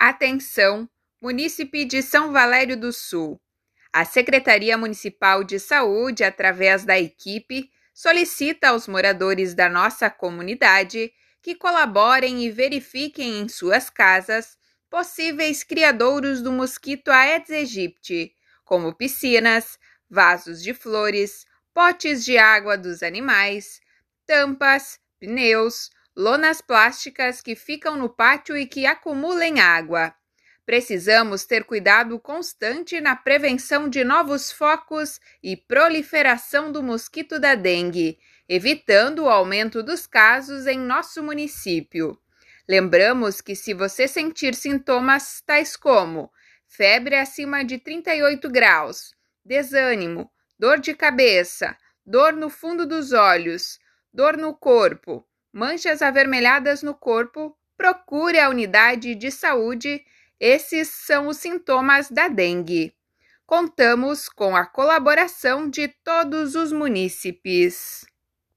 Atenção, munícipe de São Valério do Sul. A Secretaria Municipal de Saúde, através da equipe, solicita aos moradores da nossa comunidade que colaborem e verifiquem em suas casas possíveis criadouros do mosquito Aedes aegypti, como piscinas, vasos de flores, potes de água dos animais, tampas, pneus, lonas plásticas que ficam no pátio e que acumulem água. Precisamos ter cuidado constante na prevenção de novos focos e proliferação do mosquito da dengue, evitando o aumento dos casos em nosso município. Lembramos que se você sentir sintomas tais como febre acima de 38 graus, desânimo, dor de cabeça, dor no fundo dos olhos, dor no corpo, manchas avermelhadas no corpo, procure a unidade de saúde. Esses são os sintomas da dengue. Contamos com a colaboração de todos os munícipes.